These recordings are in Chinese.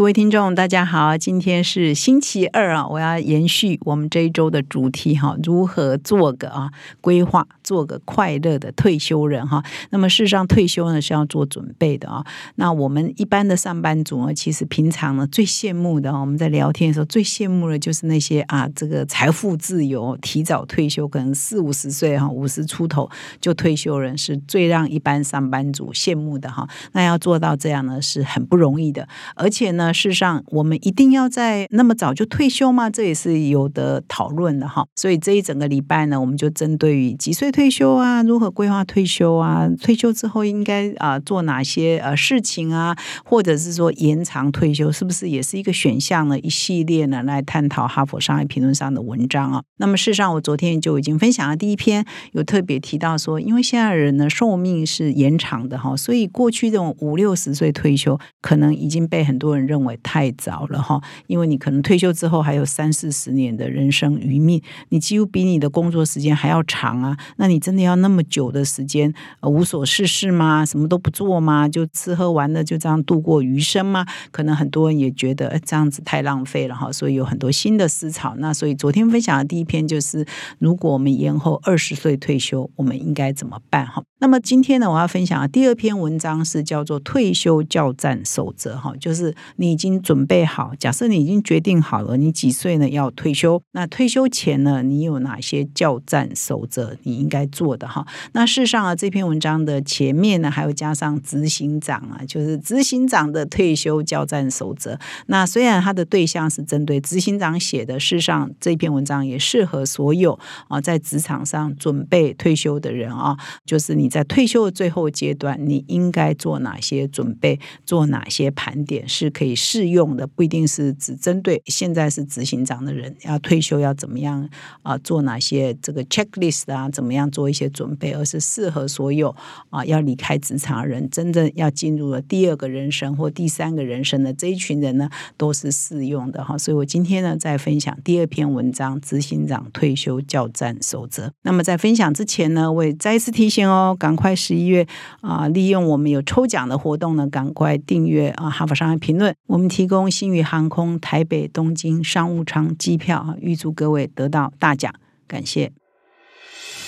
各位听众，大家好，今天是星期二啊，我要延续我们这一周的主题哈，如何做个啊规划，做个快乐的退休人哈。那么事实上，退休呢是要做准备的啊。那我们一般的上班族呢，其实平常呢最羡慕的，我们在聊天的时候最羡慕的就是那些啊，这个财富自由、提早退休，可能四五十岁哈，五十出头就退休人，是最让一般上班族羡慕的哈。那要做到这样呢，是很不容易的，而且呢。事实上，我们一定要在那么早就退休吗？这也是有的讨论的哈。所以这一整个礼拜呢，我们就针对于几岁退休啊，如何规划退休啊，退休之后应该啊做哪些呃事情啊，或者是说延长退休是不是也是一个选项呢？一系列呢来探讨《哈佛商业评论》上的文章啊。那么事实上，我昨天就已经分享了第一篇，有特别提到说，因为现在人呢寿命是延长的哈，所以过去这种五六十岁退休，可能已经被很多人认认为太早了哈，因为你可能退休之后还有三四十年的人生余命，你几乎比你的工作时间还要长啊。那你真的要那么久的时间无所事事吗？什么都不做吗？就吃喝玩乐就这样度过余生吗？可能很多人也觉得这样子太浪费了哈。所以有很多新的思潮。那所以昨天分享的第一篇就是，如果我们延后二十岁退休，我们应该怎么办哈？那么今天呢，我要分享的第二篇文章是叫做《退休教战守则》哈，就是你。已经准备好，假设你已经决定好了，你几岁呢要退休？那退休前呢，你有哪些教战守则你应该做的哈？那事实上啊，这篇文章的前面呢，还有加上执行长啊，就是执行长的退休教战守则。那虽然他的对象是针对执行长写的，事实上这篇文章也适合所有啊在职场上准备退休的人啊，就是你在退休的最后阶段，你应该做哪些准备，做哪些盘点是可以。适用的不一定是只针对现在是执行长的人要退休要怎么样啊？做哪些这个 checklist 啊？怎么样做一些准备？而是适合所有啊要离开职场的人，真正要进入了第二个人生或第三个人生的这一群人呢，都是适用的哈。所以我今天呢在分享第二篇文章《执行长退休教战守则》。那么在分享之前呢，我也再一次提醒哦，赶快十一月啊，利用我们有抽奖的活动呢，赶快订阅啊《哈佛商业评论》。我们提供新宇航空台北、东京商务舱机票啊，预祝各位得到大奖，感谢。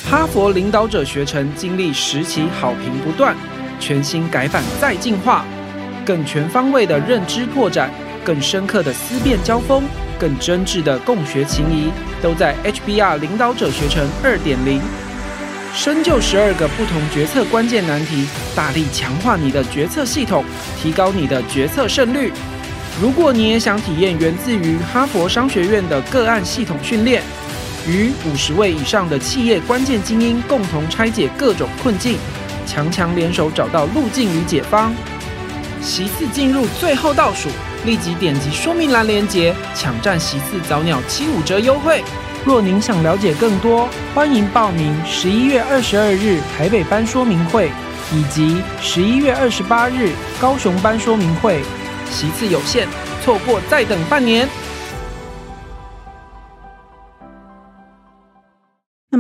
哈佛领导者学程经历十期好评不断，全新改版再进化，更全方位的认知拓展，更深刻的思辨交锋，更真挚的共学情谊，都在 HBR 领导者学程二点零。深究十二个不同决策关键难题，大力强化你的决策系统，提高你的决策胜率。如果你也想体验源自于哈佛商学院的个案系统训练，与五十位以上的企业关键精英共同拆解各种困境，强强联手找到路径与解方，席次进入最后倒数，立即点击说明栏链接，抢占席次早鸟七五折优惠。若您想了解更多，欢迎报名十一月二十二日台北班说明会，以及十一月二十八日高雄班说明会。席次有限，错过再等半年。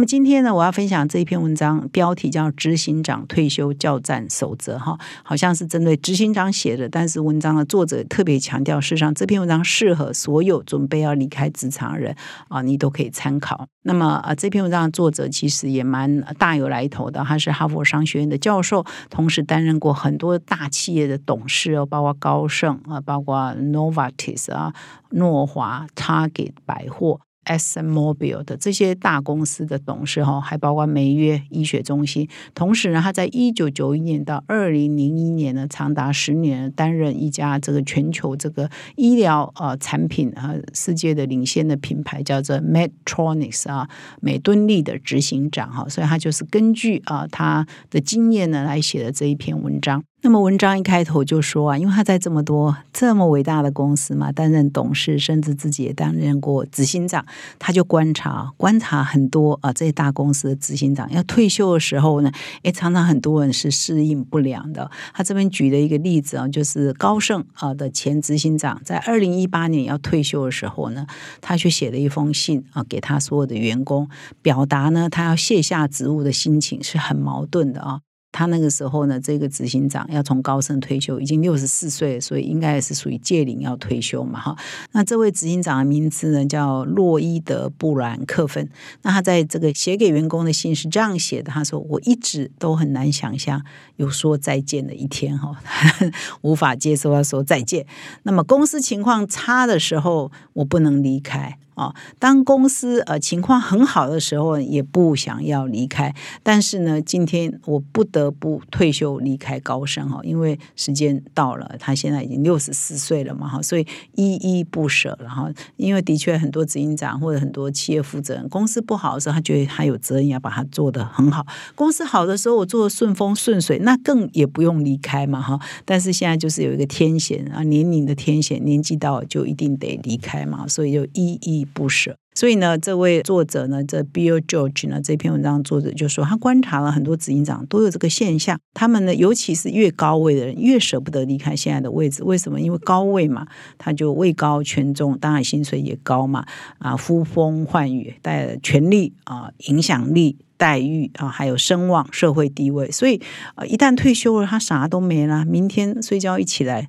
么今天呢，我要分享这一篇文章，标题叫《执行长退休教战守则》哈，好像是针对执行长写的，但是文章的作者特别强调，事实上这篇文章适合所有准备要离开职场人啊，你都可以参考。那么啊，这篇文章的作者其实也蛮大有来头的，他是哈佛商学院的教授，同时担任过很多大企业的董事哦，包括高盛啊，包括 Novartis 啊，诺华、Target 百货。S M Mobile 的这些大公司的董事哈，还包括梅约医学中心。同时呢，他在一九九一年到二零零一年呢，长达十年担任一家这个全球这个医疗呃产品啊世界的领先的品牌叫做 Medtronics 啊美敦力的执行长哈，所以他就是根据啊他的经验呢来写的这一篇文章。那么文章一开头就说啊，因为他在这么多这么伟大的公司嘛，担任董事，甚至自己也担任过执行长，他就观察观察很多啊这些大公司的执行长要退休的时候呢，诶，常常很多人是适应不良的。他这边举的一个例子啊，就是高盛啊的前执行长在二零一八年要退休的时候呢，他去写了一封信啊，给他所有的员工，表达呢他要卸下职务的心情是很矛盾的啊。他那个时候呢，这个执行长要从高盛退休，已经六十四岁，所以应该是属于届龄要退休嘛，哈。那这位执行长的名字呢叫洛伊德布兰克芬。那他在这个写给员工的信是这样写的：他说，我一直都很难想象有说再见的一天，哈，无法接受要说再见。那么公司情况差的时候，我不能离开。啊，当公司呃情况很好的时候，也不想要离开。但是呢，今天我不得不退休离开高盛哈，因为时间到了，他现在已经六十四岁了嘛哈，所以依依不舍。然后，因为的确很多执行长或者很多企业负责人，公司不好的时候，他觉得他有责任要把它做得很好；公司好的时候，我做的顺风顺水，那更也不用离开嘛哈。但是现在就是有一个天险啊，年龄的天险，年纪到了就一定得离开嘛，所以就依依。不舍，所以呢，这位作者呢，这 Bill George 呢，这篇文章作者就说，他观察了很多执行长都有这个现象，他们呢，尤其是越高位的人，越舍不得离开现在的位置。为什么？因为高位嘛，他就位高权重，当然薪水也高嘛，啊，呼风唤雨，带权力啊，影响力、待遇啊，还有声望、社会地位。所以，呃，一旦退休了，他啥都没了，明天睡觉一起来。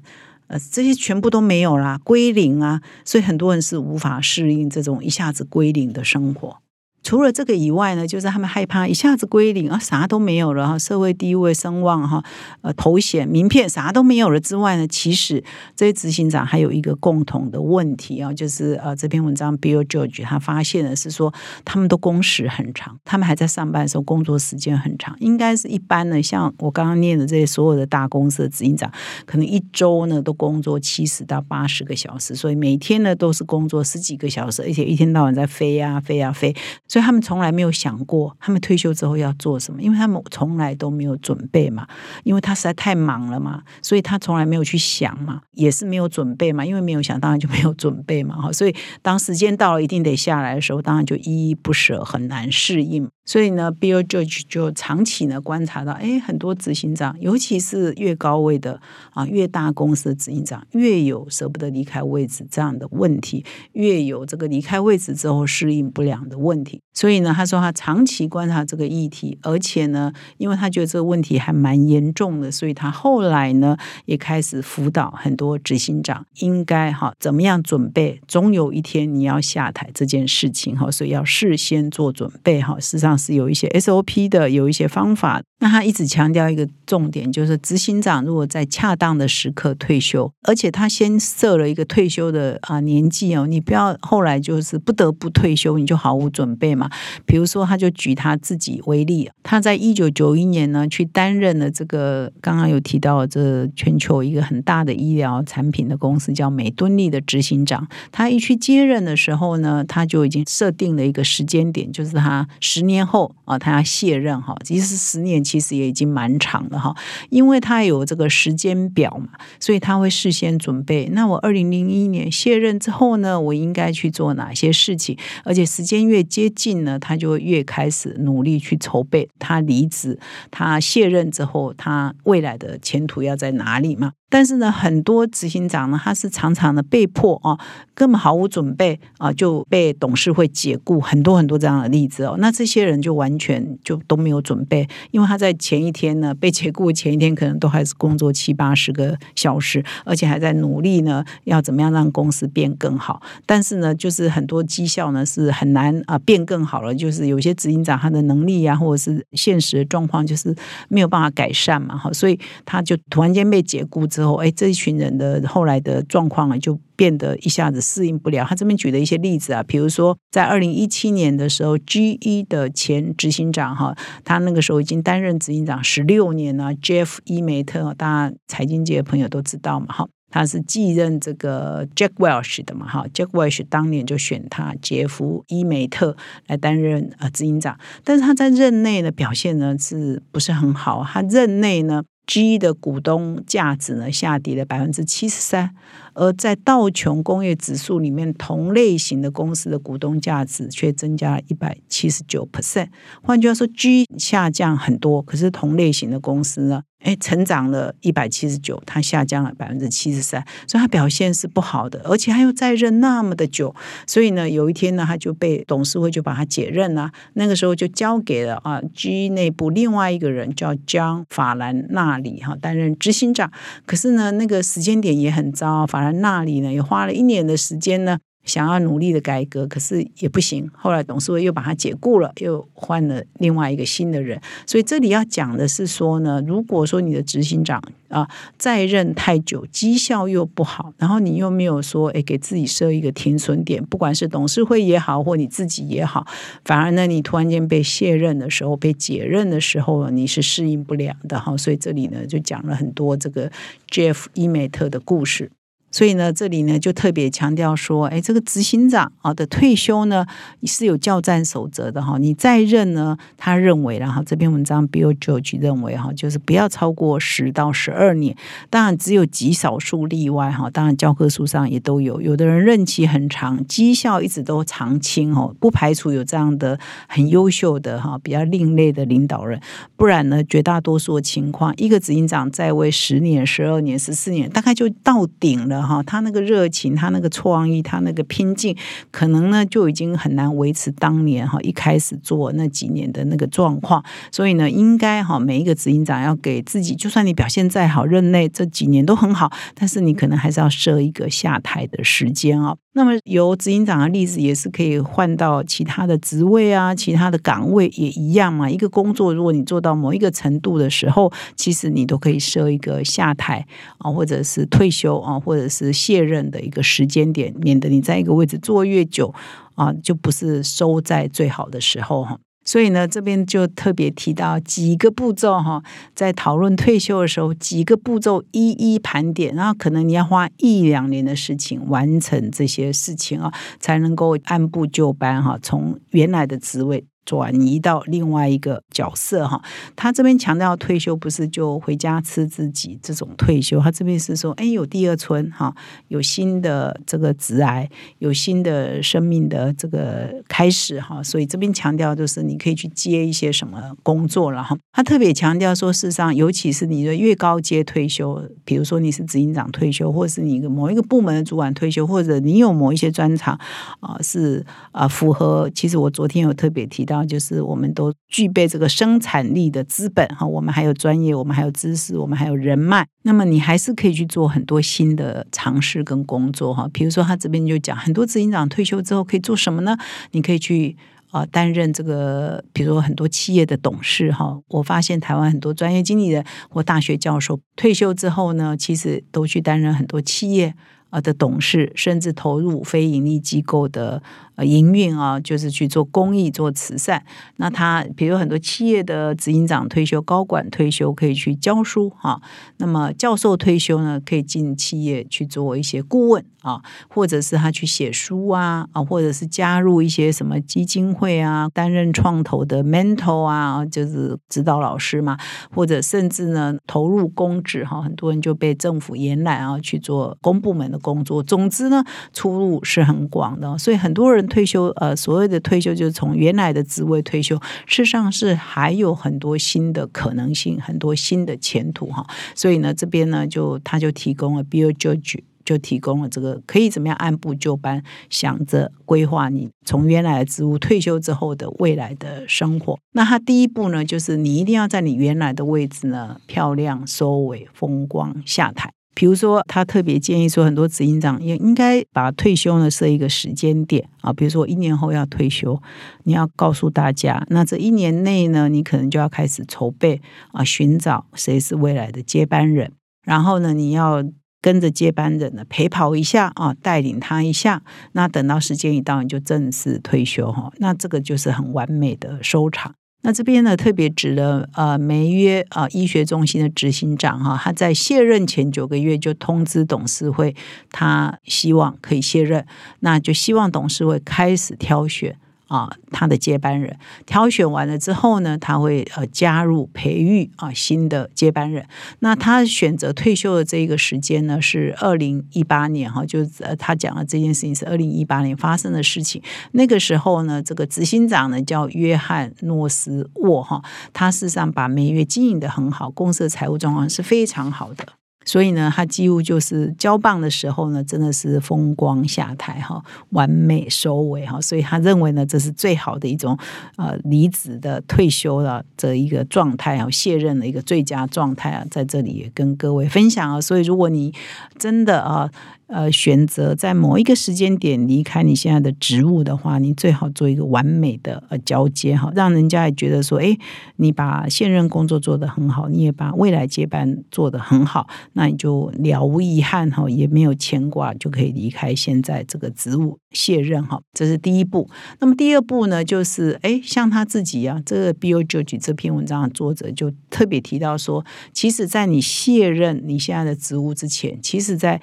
这些全部都没有啦，归零啊，所以很多人是无法适应这种一下子归零的生活。除了这个以外呢，就是他们害怕一下子归零啊，啥都没有了哈，社会地位、声望哈，呃，头衔、名片啥都没有了之外呢，其实这些执行长还有一个共同的问题啊，就是呃，这篇文章 Bill George 他发现的是说，他们都工时很长，他们还在上班的时候工作时间很长，应该是一般的，像我刚刚念的这些所有的大公司的执行长，可能一周呢都工作七十到八十个小时，所以每天呢都是工作十几个小时，而且一天到晚在飞呀飞呀飞。所以他们从来没有想过，他们退休之后要做什么，因为他们从来都没有准备嘛，因为他实在太忙了嘛，所以他从来没有去想嘛，也是没有准备嘛，因为没有想，当然就没有准备嘛，哈，所以当时间到了一定得下来的时候，当然就依依不舍，很难适应。所以呢，Bill George 就长期呢观察到，哎，很多执行长，尤其是越高位的啊，越大公司的执行长，越有舍不得离开位置这样的问题，越有这个离开位置之后适应不良的问题。所以呢，他说他长期观察这个议题，而且呢，因为他觉得这个问题还蛮严重的，所以他后来呢也开始辅导很多执行长，应该哈怎么样准备，总有一天你要下台这件事情哈，所以要事先做准备哈，事实上。是有一些 SOP 的，有一些方法。那他一直强调一个重点，就是执行长如果在恰当的时刻退休，而且他先设了一个退休的啊年纪哦，你不要后来就是不得不退休，你就毫无准备嘛。比如说，他就举他自己为例，他在一九九一年呢，去担任了这个刚刚有提到这全球一个很大的医疗产品的公司叫美敦力的执行长。他一去接任的时候呢，他就已经设定了一个时间点，就是他十年。后啊，他要卸任哈，其实十年其实也已经蛮长了哈，因为他有这个时间表嘛，所以他会事先准备。那我二零零一年卸任之后呢，我应该去做哪些事情？而且时间越接近呢，他就越开始努力去筹备。他离职，他卸任之后，他未来的前途要在哪里嘛？但是呢，很多执行长呢，他是常常的被迫啊，根本毫无准备啊，就被董事会解雇，很多很多这样的例子哦。那这些人就完全就都没有准备，因为他在前一天呢被解雇前一天，可能都还是工作七八十个小时，而且还在努力呢，要怎么样让公司变更好。但是呢，就是很多绩效呢是很难啊变更好了，就是有些执行长他的能力啊，或者是现实的状况就是没有办法改善嘛，哈，所以他就突然间被解雇之。后，哎，这一群人的后来的状况啊，就变得一下子适应不了。他这边举了一些例子啊，比如说在二零一七年的时候，GE 的前执行长哈，他那个时候已经担任执行长十六年了，Jeff 伊梅特，大家财经界的朋友都知道嘛，哈。他是继任这个 Jack Welch 的嘛，哈，Jack Welch 当年就选他杰夫伊梅特来担任呃执行长，但是他在任内的表现呢是不是很好？他任内呢 G 的股东价值呢下跌了百分之七十三，而在道琼工业指数里面，同类型的公司的股东价值却增加了一百七十九 percent。换句话说，G 下降很多，可是同类型的公司呢？哎，成长了一百七十九，它下降了百分之七十三，所以它表现是不好的，而且他又在任那么的久，所以呢，有一天呢，他就被董事会就把他解任了。那个时候就交给了啊 G 内部另外一个人叫江法兰纳里哈担任执行长。可是呢，那个时间点也很糟，法兰纳里呢也花了一年的时间呢。想要努力的改革，可是也不行。后来董事会又把他解雇了，又换了另外一个新的人。所以这里要讲的是说呢，如果说你的执行长啊在任太久，绩效又不好，然后你又没有说诶给自己设一个停损点，不管是董事会也好，或你自己也好，反而呢你突然间被卸任的时候，被解任的时候，你是适应不了的哈。所以这里呢就讲了很多这个 Jeff 伊美特的故事。所以呢，这里呢就特别强调说，哎，这个执行长啊的退休呢是有教战守则的哈。你在任呢，他认为，然后这篇文章 Bill George 认为哈，就是不要超过十到十二年。当然，只有极少数例外哈。当然，教科书上也都有，有的人任期很长，绩效一直都常青哦，不排除有这样的很优秀的哈，比较另类的领导人。不然呢，绝大多数的情况，一个执行长在位十年、十二年、十四年，大概就到顶了。哈，他那个热情，他那个创意，他那个拼劲，可能呢就已经很难维持当年哈一开始做那几年的那个状况。所以呢，应该哈每一个执行长要给自己，就算你表现再好，任内这几年都很好，但是你可能还是要设一个下台的时间啊。那么由执行长的例子也是可以换到其他的职位啊，其他的岗位也一样嘛。一个工作如果你做到某一个程度的时候，其实你都可以设一个下台啊，或者是退休啊，或者是卸任的一个时间点，免得你在一个位置坐越久啊，就不是收在最好的时候哈。所以呢，这边就特别提到几个步骤哈，在讨论退休的时候，几个步骤一一盘点，然后可能你要花一两年的事情完成这些事情啊，才能够按部就班哈，从原来的职位。转移到另外一个角色哈，他这边强调退休不是就回家吃自己这种退休，他这边是说，哎，有第二春哈，有新的这个职癌，有新的生命的这个开始哈，所以这边强调就是你可以去接一些什么工作了哈。他特别强调说，事实上，尤其是你的越高阶退休，比如说你是执行长退休，或者是你某一个部门的主管退休，或者你有某一些专长啊，是啊符合。其实我昨天有特别提到。然后就是我们都具备这个生产力的资本哈，我们还有专业，我们还有知识，我们还有人脉。那么你还是可以去做很多新的尝试跟工作哈。比如说他这边就讲，很多执行长退休之后可以做什么呢？你可以去啊担任这个，比如说很多企业的董事哈。我发现台湾很多专业经理人或大学教授退休之后呢，其实都去担任很多企业啊的董事，甚至投入非盈利机构的。呃，营运啊，就是去做公益、做慈善。那他比如很多企业的执行长退休、高管退休，可以去教书哈。那么教授退休呢，可以进企业去做一些顾问啊，或者是他去写书啊啊，或者是加入一些什么基金会啊，担任创投的 mentor 啊，就是指导老师嘛。或者甚至呢，投入公职哈，很多人就被政府延揽啊，去做公部门的工作。总之呢，出路是很广的，所以很多人。退休，呃，所谓的退休就是从原来的职位退休，事实上是还有很多新的可能性，很多新的前途哈。所以呢，这边呢，就他就提供了 Bill George 就提供了这个可以怎么样按部就班，想着规划你从原来的职务退休之后的未来的生活。那他第一步呢，就是你一定要在你原来的位置呢漂亮收尾，风光下台。比如说，他特别建议说，很多执行长也应该把退休呢设一个时间点啊，比如说一年后要退休，你要告诉大家，那这一年内呢，你可能就要开始筹备啊，寻找谁是未来的接班人，然后呢，你要跟着接班人呢陪跑一下啊，带领他一下，那等到时间一到，你就正式退休哈，那这个就是很完美的收场。那这边呢，特别指了呃梅约啊医学中心的执行长哈，他在卸任前九个月就通知董事会，他希望可以卸任，那就希望董事会开始挑选啊，他的接班人挑选完了之后呢，他会呃加入培育啊新的接班人。那他选择退休的这一个时间呢，是二零一八年哈，就是呃他讲的这件事情是二零一八年发生的事情。那个时候呢，这个执行长呢叫约翰诺斯沃哈，他事实上把美月经营的很好，公司的财务状况是非常好的。所以呢，他几乎就是交棒的时候呢，真的是风光下台哈，完美收尾哈。所以他认为呢，这是最好的一种呃离职的退休了这一个状态啊，卸任的一个最佳状态啊，在这里也跟各位分享啊。所以如果你真的啊。呃，选择在某一个时间点离开你现在的职务的话，你最好做一个完美的呃交接哈，让人家也觉得说，哎，你把现任工作做得很好，你也把未来接班做得很好，那你就了无遗憾哈，也没有牵挂，就可以离开现在这个职务卸任哈，这是第一步。那么第二步呢，就是哎，像他自己啊，这个 Bill George 这篇文章的作者就特别提到说，其实，在你卸任你现在的职务之前，其实在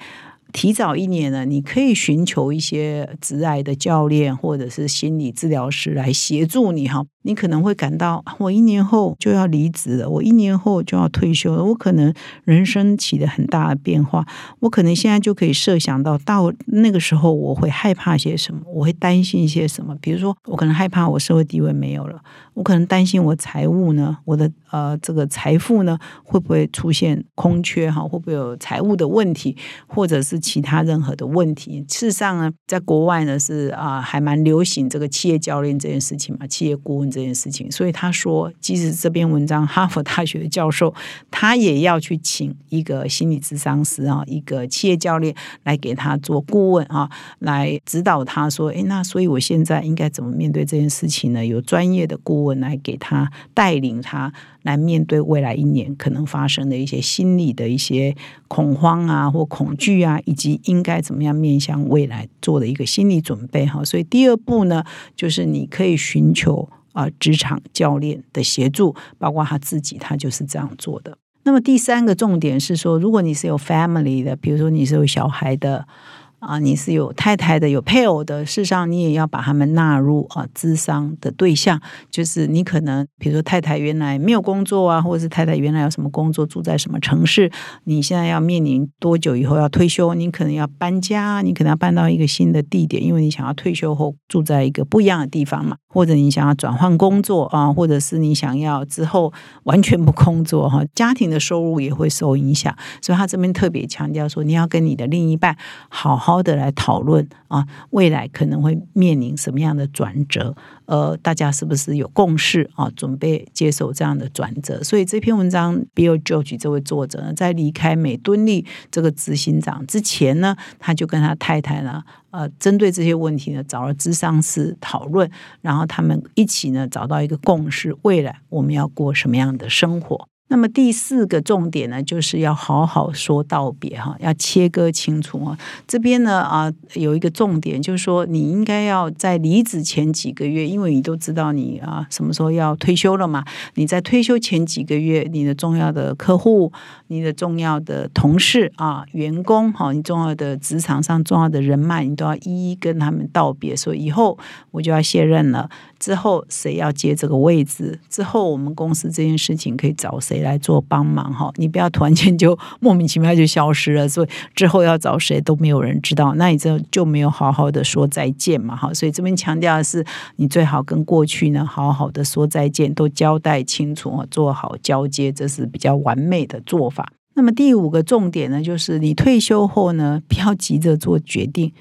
提早一年呢，你可以寻求一些职癌的教练或者是心理治疗师来协助你哈。你可能会感到，我一年后就要离职了，我一年后就要退休了，我可能人生起了很大的变化，我可能现在就可以设想到，到那个时候我会害怕些什么，我会担心一些什么。比如说，我可能害怕我社会地位没有了，我可能担心我财务呢，我的呃这个财富呢会不会出现空缺哈，会不会有财务的问题，或者是其他任何的问题。事实上呢，在国外呢是啊还蛮流行这个企业教练这件事情嘛，企业顾问。这件事情，所以他说，即使这篇文章，哈佛大学的教授他也要去请一个心理咨商师啊，一个企业教练来给他做顾问啊，来指导他说，哎，那所以我现在应该怎么面对这件事情呢？有专业的顾问来给他带领他来面对未来一年可能发生的一些心理的一些恐慌啊或恐惧啊，以及应该怎么样面向未来做的一个心理准备哈。所以第二步呢，就是你可以寻求。啊，职场教练的协助，包括他自己，他就是这样做的。那么第三个重点是说，如果你是有 family 的，比如说你是有小孩的。啊，你是有太太的，有配偶的，事实上你也要把他们纳入啊，咨商的对象。就是你可能，比如说太太原来没有工作啊，或者是太太原来有什么工作，住在什么城市，你现在要面临多久以后要退休，你可能要搬家，你可能要搬到一个新的地点，因为你想要退休后住在一个不一样的地方嘛，或者你想要转换工作啊，或者是你想要之后完全不工作哈，家庭的收入也会受影响。所以他这边特别强调说，你要跟你的另一半好好。好的，来讨论啊，未来可能会面临什么样的转折？呃，大家是不是有共识啊？准备接受这样的转折？所以这篇文章，Bill George 这位作者呢，在离开美敦力这个执行长之前呢，他就跟他太太呢，呃，针对这些问题呢，找了智商师讨论，然后他们一起呢，找到一个共识：未来我们要过什么样的生活？那么第四个重点呢，就是要好好说道别哈，要切割清楚啊。这边呢啊，有一个重点，就是说你应该要在离职前几个月，因为你都知道你啊什么时候要退休了嘛。你在退休前几个月，你的重要的客户、你的重要的同事啊、员工哈，你重要的职场上重要的人脉，你都要一一跟他们道别，说以后我就要卸任了。之后谁要接这个位置？之后我们公司这件事情可以找谁来做帮忙？哈，你不要突然间就莫名其妙就消失了。所以之后要找谁都没有人知道，那你这就没有好好的说再见嘛？哈，所以这边强调的是，你最好跟过去呢好好的说再见，都交代清楚，做好交接，这是比较完美的做法。那么第五个重点呢，就是你退休后呢，不要急着做决定。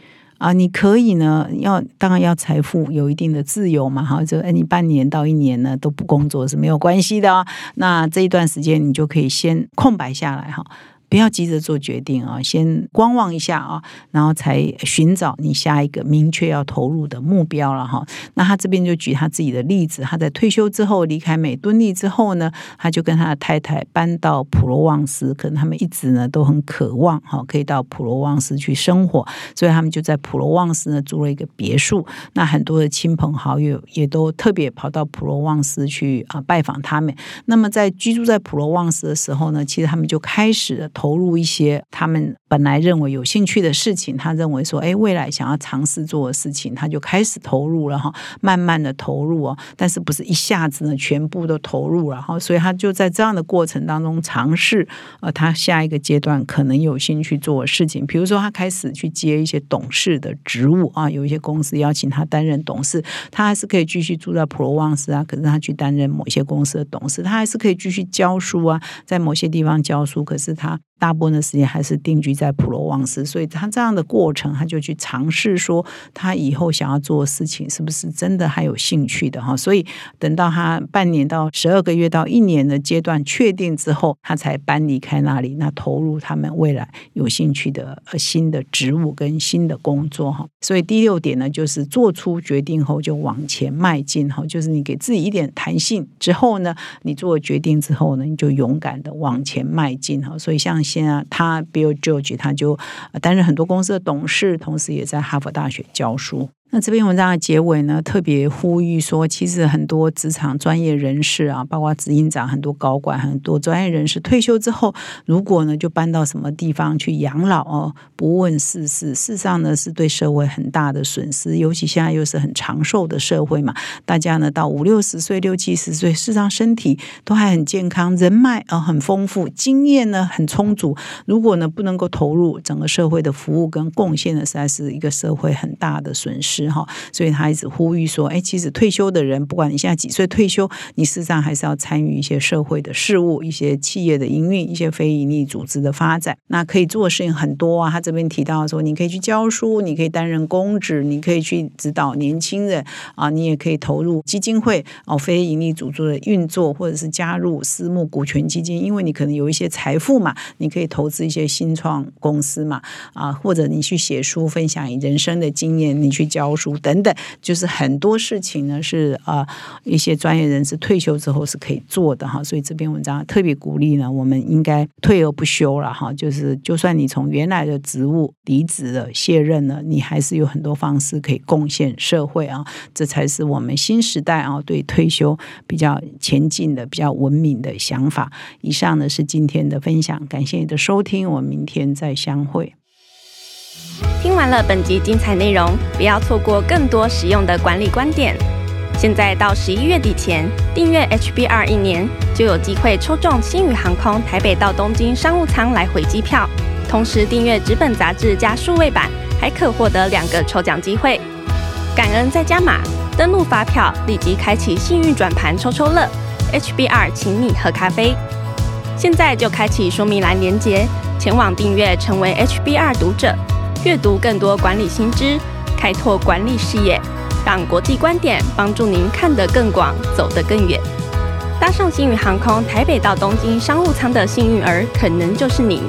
啊，你可以呢，要当然要财富有一定的自由嘛，哈，就哎，你半年到一年呢都不工作是没有关系的，那这一段时间你就可以先空白下来哈。不要急着做决定啊，先观望一下啊，然后才寻找你下一个明确要投入的目标了哈。那他这边就举他自己的例子，他在退休之后离开美敦力之后呢，他就跟他的太太搬到普罗旺斯，可能他们一直呢都很渴望哈，可以到普罗旺斯去生活，所以他们就在普罗旺斯呢租了一个别墅。那很多的亲朋好友也都特别跑到普罗旺斯去啊拜访他们。那么在居住在普罗旺斯的时候呢，其实他们就开始了。投入一些他们本来认为有兴趣的事情，他认为说，哎，未来想要尝试做的事情，他就开始投入了哈，慢慢的投入哦，但是不是一下子呢全部都投入了哈，所以他就在这样的过程当中尝试，呃，他下一个阶段可能有兴趣做的事情，比如说他开始去接一些董事的职务啊，有一些公司邀请他担任董事，他还是可以继续住在普罗旺斯啊，可是他去担任某些公司的董事，他还是可以继续教书啊，在某些地方教书，可是他。大部分的时间还是定居在普罗旺斯，所以他这样的过程，他就去尝试说，他以后想要做的事情是不是真的还有兴趣的哈？所以等到他半年到十二个月到一年的阶段确定之后，他才搬离开那里，那投入他们未来有兴趣的呃新的职务跟新的工作哈。所以第六点呢，就是做出决定后就往前迈进哈，就是你给自己一点弹性之后呢，你做决定之后呢，你就勇敢的往前迈进哈。所以像。现在他 Bill George 他就担任很多公司的董事，同时也在哈佛大学教书。那这篇文章的结尾呢，特别呼吁说，其实很多职场专业人士啊，包括执行长、很多高管、很多专业人士退休之后，如果呢就搬到什么地方去养老哦，不问世事，事实上呢是对社会很大的损失。尤其现在又是很长寿的社会嘛，大家呢到五六十岁、六七十岁，事实上身体都还很健康，人脉啊很丰富，经验呢很充足。如果呢不能够投入整个社会的服务跟贡献呢，实在是一个社会很大的损失。哈，所以他一直呼吁说：“哎，其实退休的人，不管你现在几岁退休，你事实上还是要参与一些社会的事务，一些企业的营运，一些非营利组织的发展。那可以做的事情很多啊。他这边提到说，你可以去教书，你可以担任公职，你可以去指导年轻人啊，你也可以投入基金会哦，非营利组织的运作，或者是加入私募股权基金，因为你可能有一些财富嘛，你可以投资一些新创公司嘛，啊，或者你去写书分享你人生的经验，你去教。书等等，就是很多事情呢，是啊，一些专业人士退休之后是可以做的哈。所以这篇文章特别鼓励呢，我们应该退而不休了哈。就是就算你从原来的职务离职了、卸任了，你还是有很多方式可以贡献社会啊。这才是我们新时代啊对退休比较前进的、比较文明的想法。以上呢是今天的分享，感谢你的收听，我们明天再相会。听完了本集精彩内容，不要错过更多实用的管理观点。现在到十一月底前订阅 HBR 一年，就有机会抽中新宇航空台北到东京商务舱来回机票。同时订阅纸本杂志加数位版，还可获得两个抽奖机会。感恩再加码，登录发票立即开启幸运转盘抽抽乐。HBR 请你喝咖啡。现在就开启说明栏连接，前往订阅成为 HBR 读者。阅读更多管理新知，开拓管理视野，让国际观点帮助您看得更广，走得更远。搭上星宇航空台北到东京商务舱的幸运儿，可能就是您。